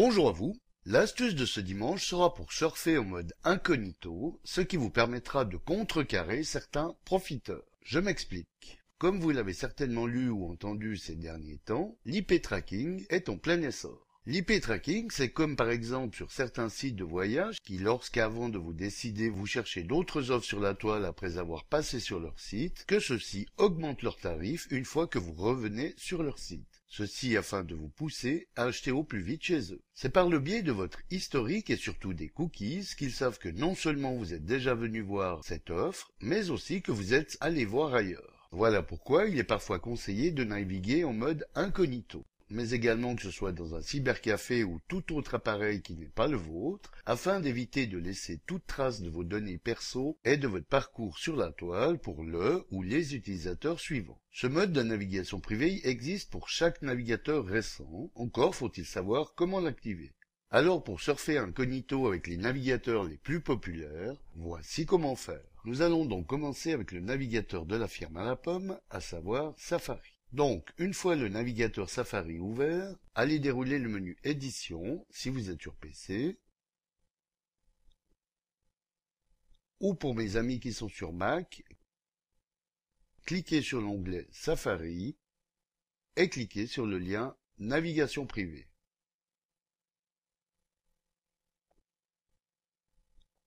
Bonjour à vous. L'astuce de ce dimanche sera pour surfer en mode incognito, ce qui vous permettra de contrecarrer certains profiteurs. Je m'explique. Comme vous l'avez certainement lu ou entendu ces derniers temps, l'IP tracking est en plein essor. L'IP tracking, c'est comme par exemple sur certains sites de voyage qui, lorsqu'avant de vous décider, vous cherchez d'autres offres sur la toile après avoir passé sur leur site, que ceux-ci augmentent leurs tarifs une fois que vous revenez sur leur site. Ceci afin de vous pousser à acheter au plus vite chez eux. C'est par le biais de votre historique et surtout des cookies qu'ils savent que non seulement vous êtes déjà venu voir cette offre, mais aussi que vous êtes allé voir ailleurs. Voilà pourquoi il est parfois conseillé de naviguer en mode incognito mais également que ce soit dans un cybercafé ou tout autre appareil qui n'est pas le vôtre, afin d'éviter de laisser toute trace de vos données perso et de votre parcours sur la toile pour le ou les utilisateurs suivants. Ce mode de navigation privée existe pour chaque navigateur récent, encore faut-il savoir comment l'activer. Alors pour surfer incognito avec les navigateurs les plus populaires, voici comment faire. Nous allons donc commencer avec le navigateur de la firme à la pomme, à savoir Safari. Donc, une fois le navigateur Safari ouvert, allez dérouler le menu Édition si vous êtes sur PC. Ou pour mes amis qui sont sur Mac, cliquez sur l'onglet Safari et cliquez sur le lien Navigation privée.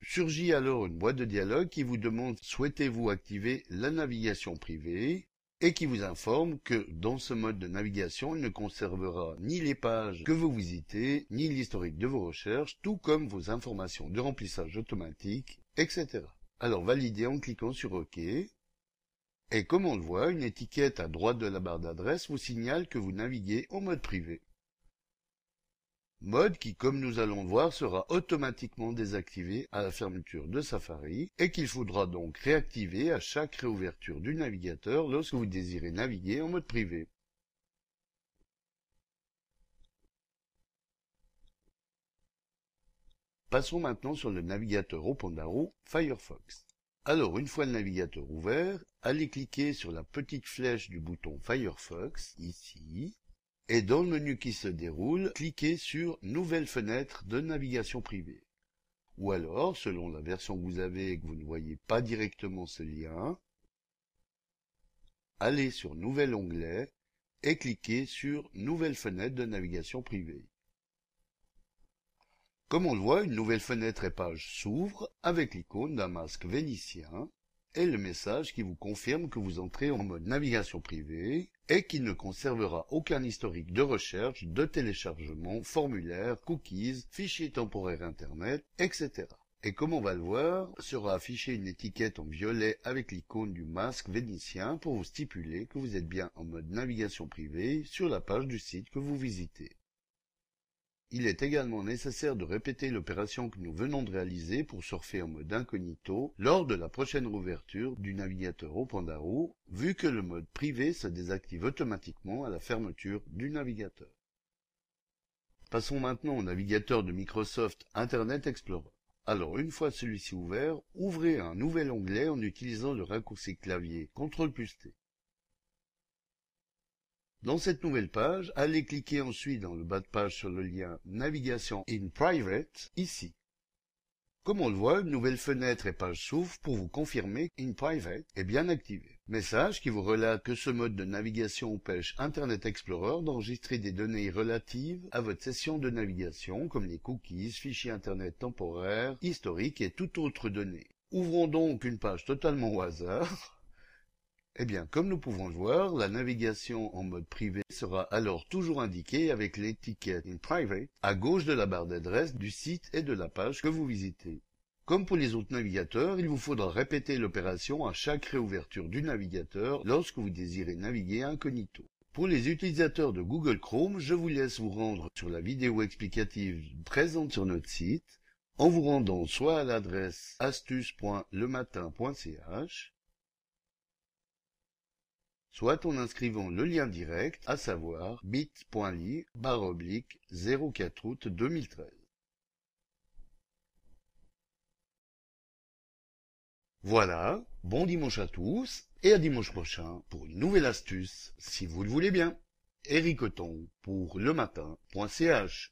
Surgit alors une boîte de dialogue qui vous demande souhaitez-vous activer la navigation privée? Et qui vous informe que dans ce mode de navigation, il ne conservera ni les pages que vous visitez, ni l'historique de vos recherches, tout comme vos informations de remplissage automatique, etc. Alors validez en cliquant sur OK. Et comme on le voit, une étiquette à droite de la barre d'adresse vous signale que vous naviguez en mode privé mode qui, comme nous allons voir, sera automatiquement désactivé à la fermeture de Safari et qu'il faudra donc réactiver à chaque réouverture du navigateur lorsque vous désirez naviguer en mode privé. Passons maintenant sur le navigateur au Firefox. Alors, une fois le navigateur ouvert, allez cliquer sur la petite flèche du bouton Firefox, ici, et dans le menu qui se déroule, cliquez sur Nouvelle fenêtre de navigation privée. Ou alors, selon la version que vous avez et que vous ne voyez pas directement ce lien, allez sur Nouvel onglet et cliquez sur Nouvelle fenêtre de navigation privée. Comme on le voit, une nouvelle fenêtre et page s'ouvre avec l'icône d'un masque vénitien et le message qui vous confirme que vous entrez en mode navigation privée et qui ne conservera aucun historique de recherche, de téléchargement, formulaire, cookies, fichiers temporaires Internet, etc. Et comme on va le voir, sera affichée une étiquette en violet avec l'icône du masque vénitien pour vous stipuler que vous êtes bien en mode navigation privée sur la page du site que vous visitez. Il est également nécessaire de répéter l'opération que nous venons de réaliser pour surfer en mode incognito lors de la prochaine rouverture du navigateur au Pandaro, vu que le mode privé se désactive automatiquement à la fermeture du navigateur. Passons maintenant au navigateur de Microsoft Internet Explorer. Alors une fois celui-ci ouvert, ouvrez un nouvel onglet en utilisant le raccourci clavier CTRL plus T. Dans cette nouvelle page, allez cliquer ensuite dans le bas de page sur le lien Navigation in Private, ici. Comme on le voit, une nouvelle fenêtre et page s'ouvre pour vous confirmer In Private est bien activé. Message qui vous relate que ce mode de navigation empêche Internet Explorer d'enregistrer des données relatives à votre session de navigation comme les cookies, fichiers Internet temporaires, historiques et toute autre donnée. Ouvrons donc une page totalement au hasard eh bien, comme nous pouvons le voir, la navigation en mode privé sera alors toujours indiquée avec l'étiquette In Private à gauche de la barre d'adresse du site et de la page que vous visitez. Comme pour les autres navigateurs, il vous faudra répéter l'opération à chaque réouverture du navigateur lorsque vous désirez naviguer incognito. Pour les utilisateurs de Google Chrome, je vous laisse vous rendre sur la vidéo explicative présente sur notre site en vous rendant soit à l'adresse astuce.lematin.ch soit en inscrivant le lien direct, à savoir bit.ly barre oblique 04 août 2013. Voilà, bon dimanche à tous et à dimanche prochain pour une nouvelle astuce, si vous le voulez bien. Eric pour lematin.ch